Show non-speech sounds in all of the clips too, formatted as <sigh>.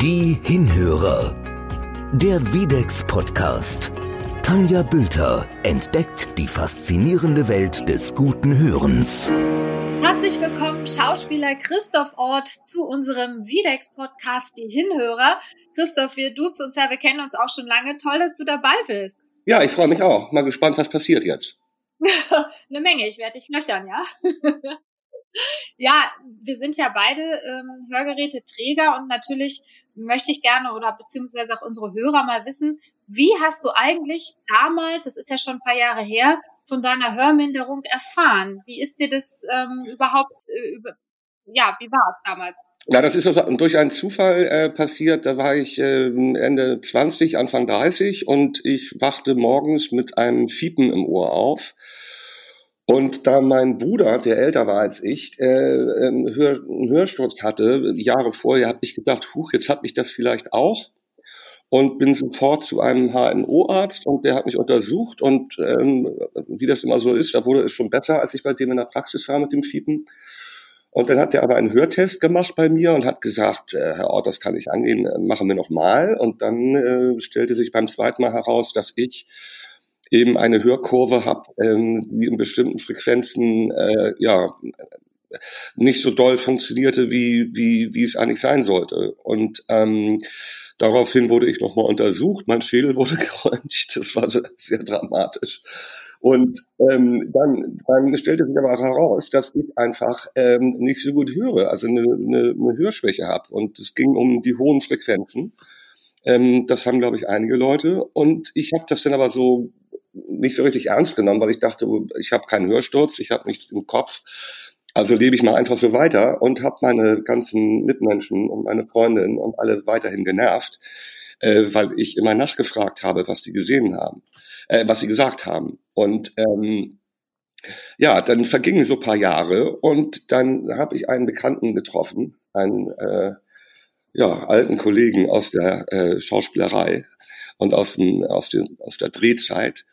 Die Hinhörer. Der Videx Podcast. Tanja Bülter entdeckt die faszinierende Welt des guten Hörens. Herzlich willkommen, Schauspieler Christoph Ort, zu unserem Videx Podcast Die Hinhörer. Christoph, wir duzen uns ja, wir kennen uns auch schon lange. Toll, dass du dabei bist. Ja, ich freue mich auch. Mal gespannt, was passiert jetzt. <laughs> Eine Menge, ich werde dich löchern, ja? <laughs> ja, wir sind ja beide ähm, Hörgeräteträger und natürlich möchte ich gerne oder beziehungsweise auch unsere Hörer mal wissen, wie hast du eigentlich damals, das ist ja schon ein paar Jahre her, von deiner Hörminderung erfahren? Wie ist dir das ähm, überhaupt, äh, über, ja, wie war es damals? Ja, das ist also durch einen Zufall äh, passiert. Da war ich äh, Ende 20, Anfang 30 und ich wachte morgens mit einem Fiepen im Ohr auf. Und da mein Bruder, der älter war als ich, äh, einen, Hör, einen Hörsturz hatte, Jahre vorher, habe ich gedacht, huch, jetzt hat mich das vielleicht auch. Und bin sofort zu einem HNO-Arzt und der hat mich untersucht und ähm, wie das immer so ist, da wurde es schon besser, als ich bei dem in der Praxis war mit dem Fiepen. Und dann hat er aber einen Hörtest gemacht bei mir und hat gesagt, äh, Herr Ort, das kann ich angehen, machen wir nochmal. Und dann äh, stellte sich beim zweiten Mal heraus, dass ich eben eine Hörkurve habe, ähm, die in bestimmten Frequenzen äh, ja nicht so doll funktionierte, wie, wie, wie es eigentlich sein sollte. Und ähm, daraufhin wurde ich nochmal untersucht, mein Schädel wurde <laughs> geröntgt, das war sehr, sehr dramatisch. Und ähm, dann, dann stellte sich aber heraus, dass ich einfach ähm, nicht so gut höre, also eine, eine, eine Hörschwäche habe. Und es ging um die hohen Frequenzen. Ähm, das haben, glaube ich, einige Leute. Und ich habe das dann aber so nicht so richtig ernst genommen, weil ich dachte, ich habe keinen Hörsturz, ich habe nichts im Kopf. Also lebe ich mal einfach so weiter und habe meine ganzen Mitmenschen und meine Freundin und alle weiterhin genervt, äh, weil ich immer nachgefragt habe, was die gesehen haben, äh, was sie gesagt haben. Und ähm, ja, dann vergingen so paar Jahre und dann habe ich einen Bekannten getroffen, einen äh, ja, alten Kollegen aus der äh, Schauspielerei und aus, dem, aus, den, aus der Drehzeit.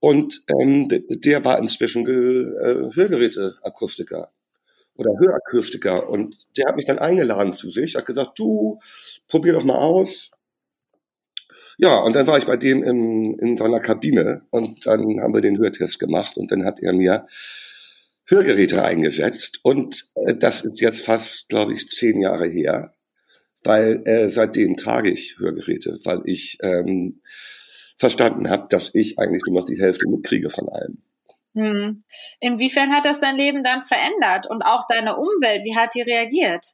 Und ähm, der war inzwischen äh, Hörgeräteakustiker oder Hörakustiker. Und der hat mich dann eingeladen zu sich, hat gesagt, du, probier doch mal aus. Ja, und dann war ich bei dem in, in seiner Kabine und dann haben wir den Hörtest gemacht und dann hat er mir Hörgeräte eingesetzt und äh, das ist jetzt fast, glaube ich, zehn Jahre her, weil äh, seitdem trage ich Hörgeräte, weil ich ähm, verstanden habe, dass ich eigentlich nur noch die Hälfte mitkriege von allem. Hm. Inwiefern hat das dein Leben dann verändert und auch deine Umwelt? Wie hat die reagiert?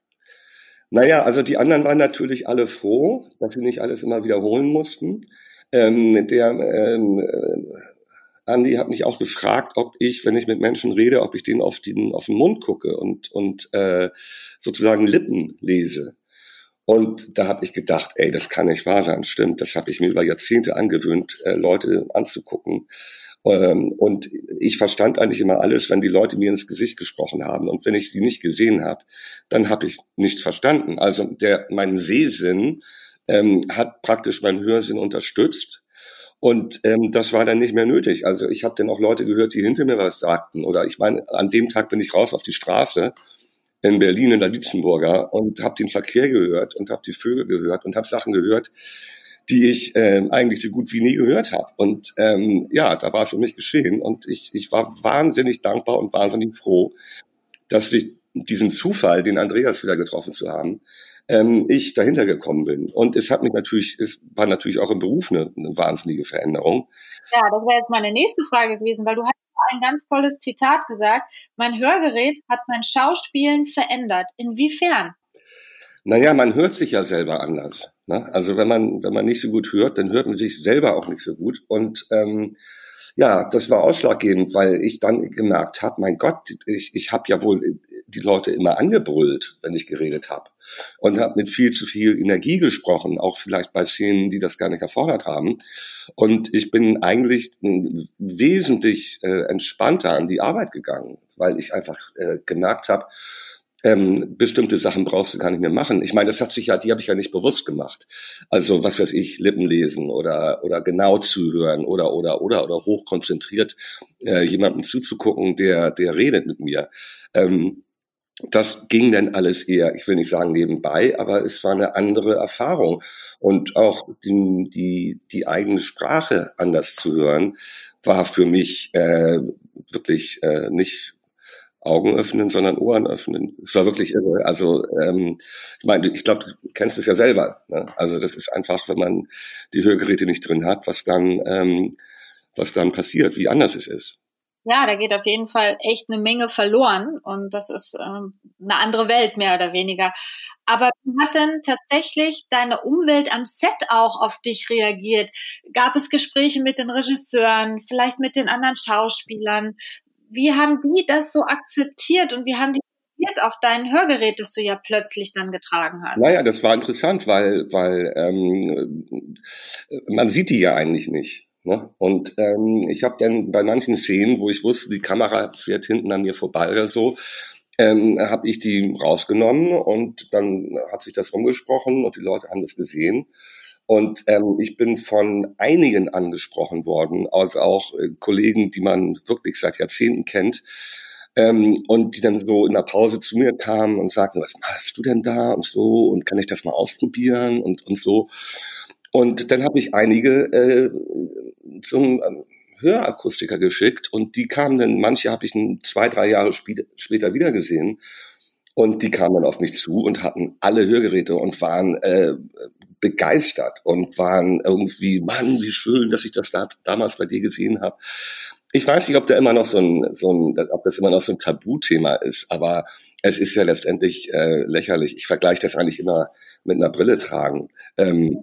Naja, also die anderen waren natürlich alle froh, dass sie nicht alles immer wiederholen mussten. Ähm, der ähm, äh, Andi hat mich auch gefragt, ob ich, wenn ich mit Menschen rede, ob ich denen auf den, auf den Mund gucke und, und äh, sozusagen Lippen lese. Und da habe ich gedacht, ey, das kann nicht wahr sein. Stimmt, das habe ich mir über Jahrzehnte angewöhnt, äh, Leute anzugucken. Ähm, und ich verstand eigentlich immer alles, wenn die Leute mir ins Gesicht gesprochen haben. Und wenn ich die nicht gesehen habe, dann habe ich nicht verstanden. Also der, mein Sehsinn ähm, hat praktisch meinen Hörsinn unterstützt. Und ähm, das war dann nicht mehr nötig. Also ich habe dann auch Leute gehört, die hinter mir was sagten. Oder ich meine, an dem Tag bin ich raus auf die Straße in Berlin in der Lietzenburger und habe den Verkehr gehört und habe die Vögel gehört und habe Sachen gehört, die ich äh, eigentlich so gut wie nie gehört habe. Und ähm, ja, da war es für mich geschehen und ich, ich war wahnsinnig dankbar und wahnsinnig froh, dass ich diesen Zufall, den Andreas wieder getroffen zu haben, ähm, ich dahinter gekommen bin. Und es hat mich natürlich, es war natürlich auch im Beruf eine, eine wahnsinnige Veränderung. Ja, das wäre jetzt meine nächste Frage gewesen, weil du hast ein ganz tolles Zitat gesagt. Mein Hörgerät hat mein Schauspielen verändert. Inwiefern? Naja, man hört sich ja selber anders. Ne? Also wenn man, wenn man nicht so gut hört, dann hört man sich selber auch nicht so gut. Und ähm, ja, das war ausschlaggebend, weil ich dann gemerkt habe, mein Gott, ich, ich habe ja wohl die Leute immer angebrüllt, wenn ich geredet habe. Und habe mit viel zu viel Energie gesprochen, auch vielleicht bei Szenen, die das gar nicht erfordert haben. Und ich bin eigentlich wesentlich äh, entspannter an die Arbeit gegangen, weil ich einfach äh, gemerkt habe, ähm, bestimmte Sachen brauchst du gar nicht mehr machen. Ich meine, das hat sich ja, die habe ich ja nicht bewusst gemacht. Also was weiß ich, Lippen lesen oder oder genau zuhören oder oder oder oder hochkonzentriert äh, jemandem zuzugucken, der der redet mit mir. Ähm, das ging dann alles eher, ich will nicht sagen nebenbei, aber es war eine andere Erfahrung. Und auch die, die, die eigene Sprache anders zu hören, war für mich äh, wirklich äh, nicht Augen öffnen, sondern Ohren öffnen. Es war wirklich irre. Also ähm, ich meine, ich glaube, du kennst es ja selber. Ne? Also das ist einfach, wenn man die Hörgeräte nicht drin hat, was dann, ähm, was dann passiert, wie anders es ist. Ja, da geht auf jeden Fall echt eine Menge verloren und das ist ähm, eine andere Welt mehr oder weniger. Aber wie hat denn tatsächlich deine Umwelt am Set auch auf dich reagiert? Gab es Gespräche mit den Regisseuren, vielleicht mit den anderen Schauspielern? Wie haben die das so akzeptiert und wie haben die auf dein Hörgerät, das du ja plötzlich dann getragen hast? Naja, das war interessant, weil, weil ähm, man sieht die ja eigentlich nicht. Ne? Und ähm, ich habe dann bei manchen Szenen, wo ich wusste, die Kamera fährt hinten an mir vorbei oder so, ähm, habe ich die rausgenommen und dann hat sich das rumgesprochen und die Leute haben das gesehen. Und ähm, ich bin von einigen angesprochen worden, also auch äh, Kollegen, die man wirklich seit Jahrzehnten kennt, ähm, und die dann so in der Pause zu mir kamen und sagten, was machst du denn da und so und kann ich das mal ausprobieren und, und so. Und dann habe ich einige äh, zum ähm, Hörakustiker geschickt und die kamen dann, manche habe ich zwei, drei Jahre später wieder gesehen und die kamen dann auf mich zu und hatten alle Hörgeräte und waren äh, begeistert und waren irgendwie, Mann, wie schön, dass ich das da, damals bei dir gesehen habe. Ich weiß nicht, ob da immer noch so ein, so ein, ob das immer noch so ein Tabuthema ist, aber es ist ja letztendlich äh, lächerlich. Ich vergleiche das eigentlich immer mit einer Brille tragen. Ähm,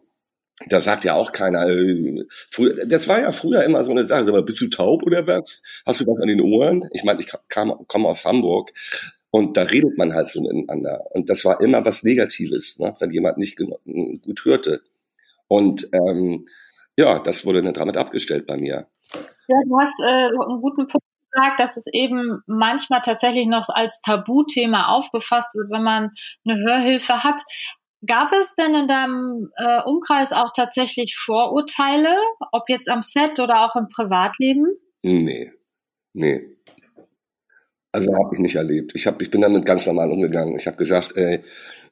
da sagt ja auch keiner, äh, früher, das war ja früher immer so eine Sache, mal, bist du taub oder was? Hast du was an den Ohren? Ich meine, ich komme aus Hamburg und da redet man halt so miteinander. Und das war immer was Negatives, ne, wenn jemand nicht gut hörte. Und ähm, ja, das wurde dann damit abgestellt bei mir. Ja, du hast äh, einen guten Punkt gesagt, dass es eben manchmal tatsächlich noch als Tabuthema aufgefasst wird, wenn man eine Hörhilfe hat. Gab es denn in deinem äh, Umkreis auch tatsächlich Vorurteile, ob jetzt am Set oder auch im Privatleben? Nee, nee. Also habe ich nicht erlebt. Ich, hab, ich bin damit ganz normal umgegangen. Ich habe gesagt, ey,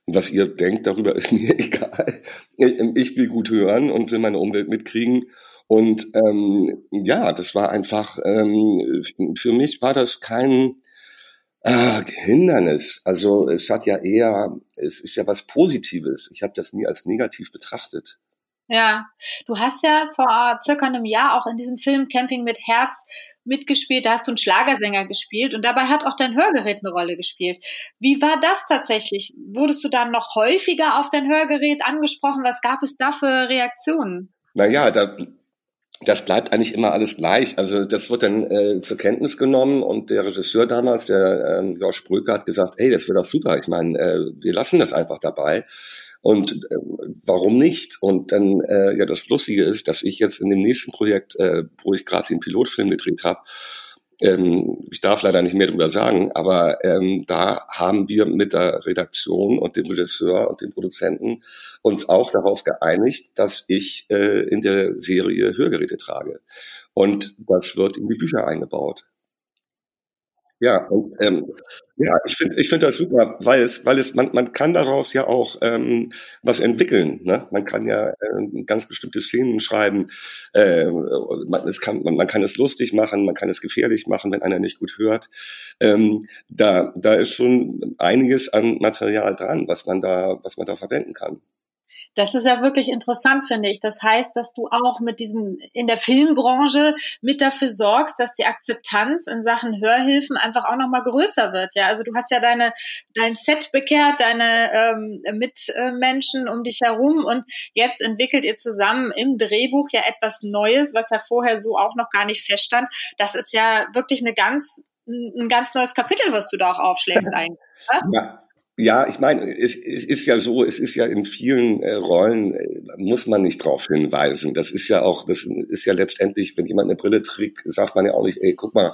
was ihr denkt darüber, <laughs> ist mir egal. Ich will gut hören und will meine Umwelt mitkriegen. Und ähm, ja, das war einfach, ähm, für mich war das kein, Ah, Hindernis. Also es hat ja eher, es ist ja was Positives. Ich habe das nie als negativ betrachtet. Ja, du hast ja vor circa einem Jahr auch in diesem Film Camping mit Herz mitgespielt. Da hast du einen Schlagersänger gespielt und dabei hat auch dein Hörgerät eine Rolle gespielt. Wie war das tatsächlich? Wurdest du dann noch häufiger auf dein Hörgerät angesprochen? Was gab es da für Reaktionen? Naja, da das bleibt eigentlich immer alles gleich. Also das wird dann äh, zur Kenntnis genommen und der Regisseur damals, der ähm, Josh Bröker, hat gesagt, hey, das wird doch super. Ich meine, äh, wir lassen das einfach dabei. Und äh, warum nicht? Und dann, äh, ja, das Lustige ist, dass ich jetzt in dem nächsten Projekt, äh, wo ich gerade den Pilotfilm gedreht habe, ähm, ich darf leider nicht mehr darüber sagen, aber ähm, da haben wir mit der Redaktion und dem Regisseur und dem Produzenten uns auch darauf geeinigt, dass ich äh, in der Serie Hörgeräte trage. Und das wird in die Bücher eingebaut. Ja, und, ähm, ja, ich finde, ich finde das super, weil es, weil es, man, man kann daraus ja auch ähm, was entwickeln. Ne? Man kann ja äh, ganz bestimmte Szenen schreiben. Äh, man, es kann, man, man kann es lustig machen, man kann es gefährlich machen, wenn einer nicht gut hört. Ähm, da, da ist schon einiges an Material dran, was man da, was man da verwenden kann. Das ist ja wirklich interessant, finde ich. Das heißt, dass du auch mit diesen in der Filmbranche mit dafür sorgst, dass die Akzeptanz in Sachen Hörhilfen einfach auch noch mal größer wird. Ja, also du hast ja deine dein Set bekehrt, deine ähm, Mitmenschen um dich herum und jetzt entwickelt ihr zusammen im Drehbuch ja etwas Neues, was ja vorher so auch noch gar nicht feststand. Das ist ja wirklich eine ganz ein ganz neues Kapitel, was du da auch aufschlägst eigentlich. Ja, ja, ich meine, es, es ist ja so, es ist ja in vielen äh, Rollen, äh, muss man nicht drauf hinweisen. Das ist ja auch, das ist ja letztendlich, wenn jemand eine Brille trägt, sagt man ja auch nicht, ey, guck mal,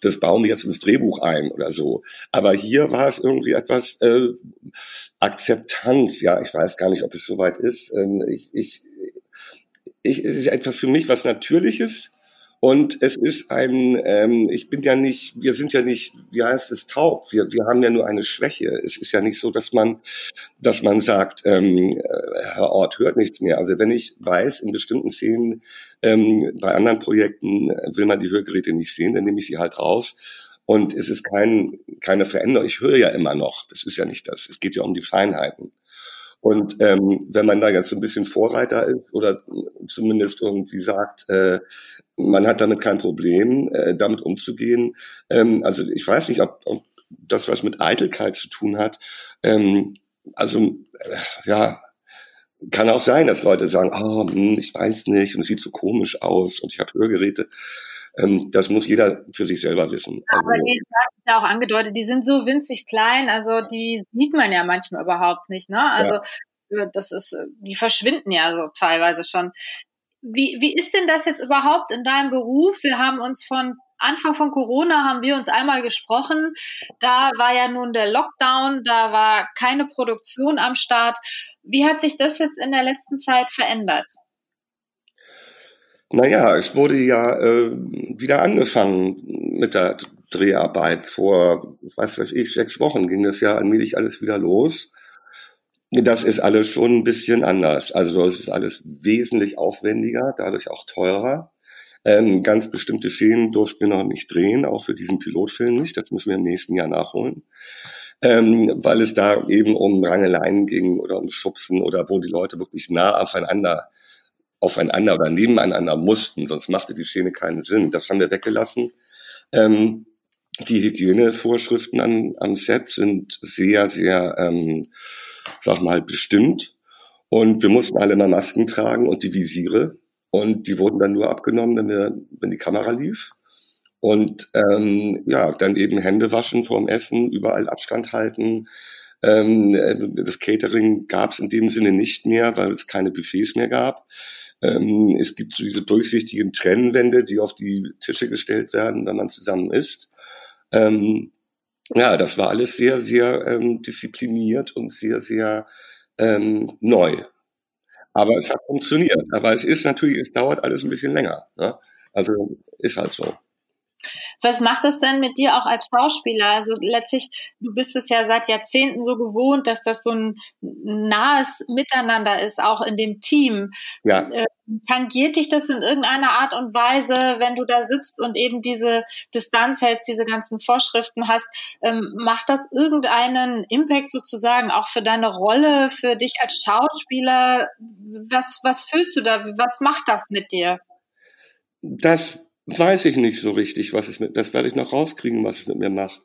das bauen wir jetzt ins Drehbuch ein oder so. Aber hier war es irgendwie etwas äh, Akzeptanz. Ja, ich weiß gar nicht, ob es soweit ist. Ähm, ich, ich, ich, es ist etwas für mich was Natürliches Und es ist ein, ähm, ich bin ja nicht, wir sind ja nicht, wie heißt es, taub. Wir, wir haben ja nur eine Schwäche. Es ist ja nicht so, dass man, dass man sagt, ähm, äh, Herr Ort hört nichts mehr. Also wenn ich weiß, in bestimmten Szenen, ähm, bei anderen Projekten will man die Hörgeräte nicht sehen, dann nehme ich sie halt raus. Und es ist kein, keine Veränderung. Ich höre ja immer noch. Das ist ja nicht das. Es geht ja um die Feinheiten. Und ähm, wenn man da jetzt so ein bisschen Vorreiter ist oder zumindest irgendwie sagt, äh, man hat damit kein Problem, äh, damit umzugehen. Ähm, also ich weiß nicht, ob, ob das was mit Eitelkeit zu tun hat. Ähm, also äh, ja, kann auch sein, dass Leute sagen, oh, hm, ich weiß nicht und es sieht so komisch aus und ich habe Hörgeräte. Ähm, das muss jeder für sich selber wissen. Also, aber die, das ja auch angedeutet, die sind so winzig klein, also die sieht man ja manchmal überhaupt nicht. Ne? Also ja. das ist, die verschwinden ja so teilweise schon. Wie, wie ist denn das jetzt überhaupt in deinem Beruf? Wir haben uns von Anfang von Corona haben wir uns einmal gesprochen. Da war ja nun der Lockdown, da war keine Produktion am Start. Wie hat sich das jetzt in der letzten Zeit verändert? Naja, es wurde ja äh, wieder angefangen mit der Dreharbeit. Vor, was weiß ich, sechs Wochen ging das ja allmählich alles wieder los. Das ist alles schon ein bisschen anders. Also es ist alles wesentlich aufwendiger, dadurch auch teurer. Ähm, ganz bestimmte Szenen durften wir noch nicht drehen, auch für diesen Pilotfilm nicht. Das müssen wir im nächsten Jahr nachholen. Ähm, weil es da eben um Rangeleien ging oder um Schubsen oder wo die Leute wirklich nah aufeinander aufeinander oder nebeneinander mussten, sonst machte die Szene keinen Sinn. Das haben wir weggelassen. Ähm, die Hygienevorschriften an, am Set sind sehr, sehr, ähm, sag mal, bestimmt. Und wir mussten alle mal Masken tragen und die Visiere. Und die wurden dann nur abgenommen, wenn, wir, wenn die Kamera lief. Und ähm, ja, dann eben Hände waschen vorm Essen, überall Abstand halten. Ähm, das Catering gab es in dem Sinne nicht mehr, weil es keine Buffets mehr gab. Ähm, es gibt so diese durchsichtigen Trennwände, die auf die Tische gestellt werden, wenn man zusammen isst. Ähm, ja, das war alles sehr, sehr ähm, diszipliniert und sehr, sehr ähm, neu. Aber es hat funktioniert. Aber es ist natürlich, es dauert alles ein bisschen länger. Ne? Also ist halt so. Was macht das denn mit dir auch als Schauspieler? Also letztlich, du bist es ja seit Jahrzehnten so gewohnt, dass das so ein nahes Miteinander ist, auch in dem Team. Ja. Äh, tangiert dich das in irgendeiner Art und Weise, wenn du da sitzt und eben diese Distanz hältst, diese ganzen Vorschriften hast? Ähm, macht das irgendeinen Impact sozusagen auch für deine Rolle, für dich als Schauspieler? Was, was fühlst du da? Was macht das mit dir? Das weiß ich nicht so richtig, was es mit, das werde ich noch rauskriegen, was es mit mir macht.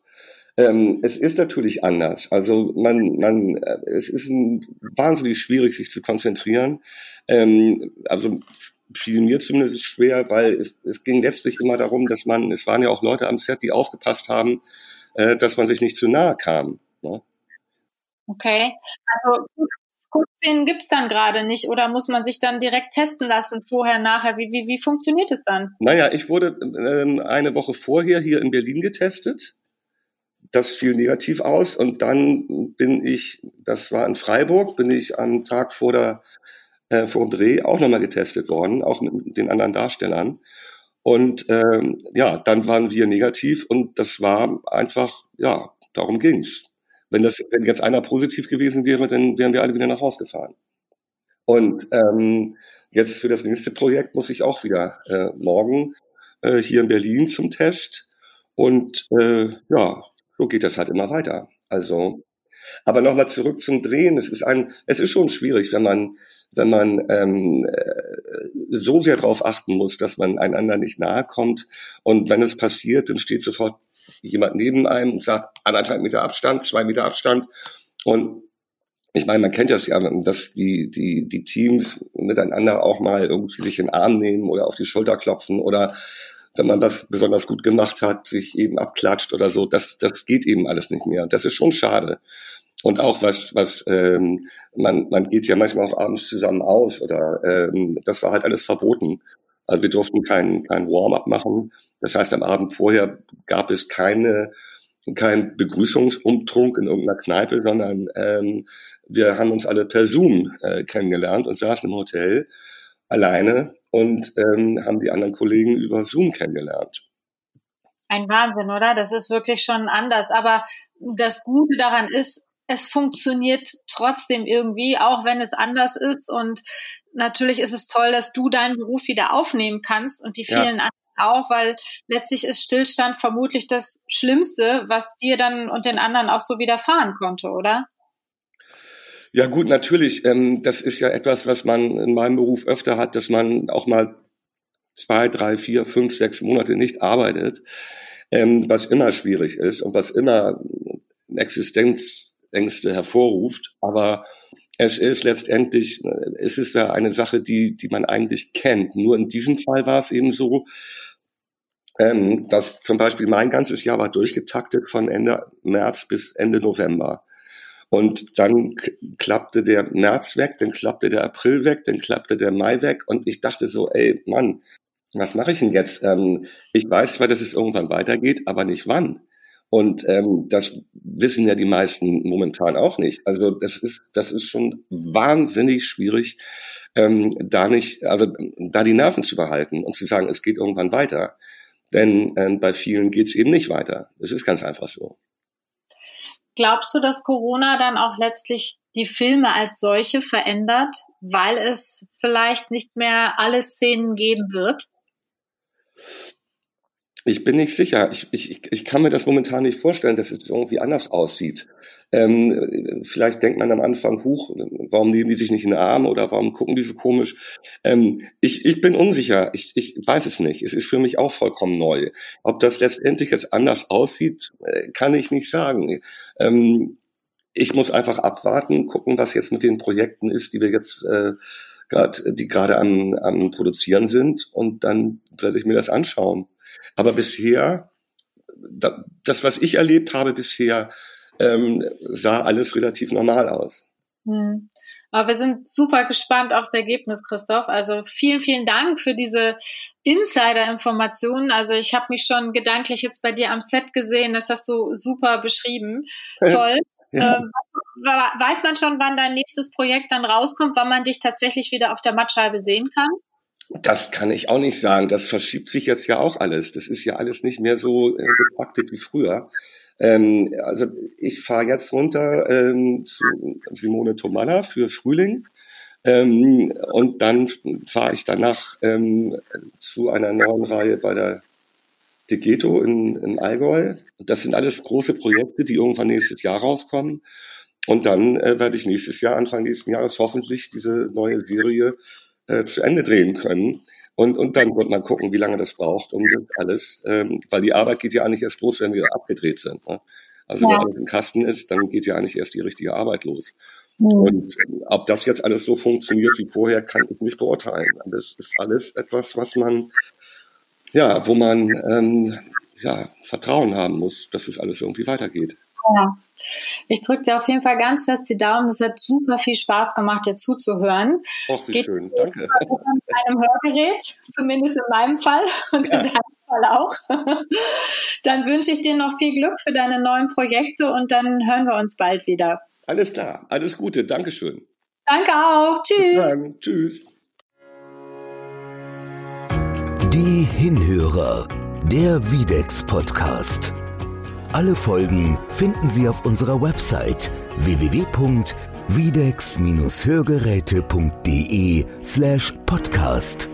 Ähm, es ist natürlich anders. Also man, man, äh, es ist ein, wahnsinnig schwierig, sich zu konzentrieren. Ähm, also fiel mir zumindest schwer, weil es, es ging letztlich immer darum, dass man, es waren ja auch Leute am Set, die aufgepasst haben, äh, dass man sich nicht zu nahe kam. Ne? Okay, also Kurzszenen gibt es dann gerade nicht oder muss man sich dann direkt testen lassen, vorher, nachher? Wie, wie, wie funktioniert es dann? Naja, ich wurde ähm, eine Woche vorher hier in Berlin getestet. Das fiel negativ aus und dann bin ich, das war in Freiburg, bin ich am Tag vor der äh, vor dem Dreh auch nochmal getestet worden, auch mit den anderen Darstellern. Und ähm, ja, dann waren wir negativ und das war einfach, ja, darum ging's. Wenn das, wenn jetzt einer positiv gewesen wäre, dann wären wir alle wieder nach Hause gefahren. Und ähm, jetzt für das nächste Projekt muss ich auch wieder äh, morgen äh, hier in Berlin zum Test. Und äh, ja, so geht das halt immer weiter. Also, aber nochmal zurück zum Drehen. Es ist ein, es ist schon schwierig, wenn man, wenn man ähm, äh, so sehr darauf achten muss, dass man einander nicht nahe kommt. Und wenn es passiert, dann steht sofort jemand neben einem und sagt anderthalb Meter Abstand, zwei Meter Abstand. Und ich meine, man kennt das ja, dass die, die, die Teams miteinander auch mal irgendwie sich in den Arm nehmen oder auf die Schulter klopfen oder wenn man das besonders gut gemacht hat, sich eben abklatscht oder so. Das, das geht eben alles nicht mehr. Das ist schon schade. Und auch was, was ähm, man, man geht ja manchmal auch abends zusammen aus oder ähm, das war halt alles verboten. Also wir durften kein, kein Warm-up machen. Das heißt, am Abend vorher gab es keine, kein Begrüßungsumtrunk in irgendeiner Kneipe, sondern ähm, wir haben uns alle per Zoom äh, kennengelernt und saßen im Hotel. alleine und ähm, haben die anderen Kollegen über Zoom kennengelernt. Ein Wahnsinn, oder? Das ist wirklich schon anders. Aber das Gute daran ist, es funktioniert trotzdem irgendwie, auch wenn es anders ist. Und natürlich ist es toll, dass du deinen Beruf wieder aufnehmen kannst und die vielen ja. anderen auch, weil letztlich ist Stillstand vermutlich das Schlimmste, was dir dann und den anderen auch so widerfahren konnte, oder? Ja gut, natürlich. Ähm, das ist ja etwas, was man in meinem Beruf öfter hat, dass man auch mal zwei, drei, vier, fünf, sechs Monate nicht arbeitet, ähm, was immer schwierig ist und was immer Existenzängste hervorruft. Aber es ist letztendlich, es ist ja eine Sache, die, die man eigentlich kennt. Nur in diesem Fall war es eben so, ähm, dass zum Beispiel mein ganzes Jahr war durchgetaktet von Ende März bis Ende November. Und dann klappte der März weg, dann klappte der April weg, dann klappte der Mai weg und ich dachte so, ey Mann, was mache ich denn jetzt? Ähm, ich weiß zwar, dass es irgendwann weitergeht, aber nicht wann. Und ähm, das wissen ja die meisten momentan auch nicht. Also das ist, das ist schon wahnsinnig schwierig, ähm, da nicht, also da die Nerven zu behalten und zu sagen, es geht irgendwann weiter. Denn ähm, bei vielen geht es eben nicht weiter. Es ist ganz einfach so. Glaubst du, dass Corona dann auch letztlich die Filme als solche verändert, weil es vielleicht nicht mehr alle Szenen geben wird? Ich bin nicht sicher. Ich, ich, ich kann mir das momentan nicht vorstellen, dass es irgendwie anders aussieht. Ähm, vielleicht denkt man am Anfang, huch, warum nehmen die sich nicht in den Arm oder warum gucken die so komisch? Ähm, ich, ich bin unsicher. Ich, ich weiß es nicht. Es ist für mich auch vollkommen neu. Ob das letztendlich jetzt anders aussieht, äh, kann ich nicht sagen. Ähm, ich muss einfach abwarten, gucken, was jetzt mit den Projekten ist, die wir jetzt äh, grad, die gerade am, am Produzieren sind und dann werde ich mir das anschauen. Aber bisher, das, was ich erlebt habe bisher, ähm, sah alles relativ normal aus. Hm. Aber wir sind super gespannt aufs Ergebnis, Christoph. Also vielen, vielen Dank für diese Insider-Informationen. Also ich habe mich schon gedanklich jetzt bei dir am Set gesehen. Das hast du super beschrieben. <laughs> Toll. Ja. Ähm, weiß man schon, wann dein nächstes Projekt dann rauskommt, wann man dich tatsächlich wieder auf der Mattscheibe sehen kann? Das kann ich auch nicht sagen. Das verschiebt sich jetzt ja auch alles. Das ist ja alles nicht mehr so äh, gepaktet wie früher. Ähm, also ich fahre jetzt runter ähm, zu Simone Tomalla für Frühling. Ähm, und dann fahre ich danach ähm, zu einer neuen Reihe bei der Degeto in, in Allgäu. Das sind alles große Projekte, die irgendwann nächstes Jahr rauskommen. Und dann äh, werde ich nächstes Jahr, Anfang nächsten Jahres hoffentlich diese neue Serie äh, zu Ende drehen können. Und, und dann wird man gucken, wie lange das braucht, um das alles, ähm, weil die Arbeit geht ja eigentlich erst los, wenn wir abgedreht sind. Ne? Also ja. wenn alles im Kasten ist, dann geht ja eigentlich erst die richtige Arbeit los. Mhm. Und ähm, ob das jetzt alles so funktioniert wie vorher, kann ich nicht beurteilen. Das ist alles etwas, was man, ja, wo man ähm, ja, Vertrauen haben muss, dass es alles irgendwie weitergeht. Ja. Ich drücke dir auf jeden Fall ganz fest die Daumen. Es hat super viel Spaß gemacht, dir zuzuhören. Ach, wie Geht schön. Danke. Mit einem Hörgerät, zumindest in meinem Fall und ja. in deinem Fall auch. Dann wünsche ich dir noch viel Glück für deine neuen Projekte und dann hören wir uns bald wieder. Alles klar. Alles Gute. Dankeschön. Danke auch. Tschüss. Tschüss. Die Hinhörer. Der Videx Podcast. Alle Folgen finden Sie auf unserer Website www.videx-hörgeräte.de slash podcast.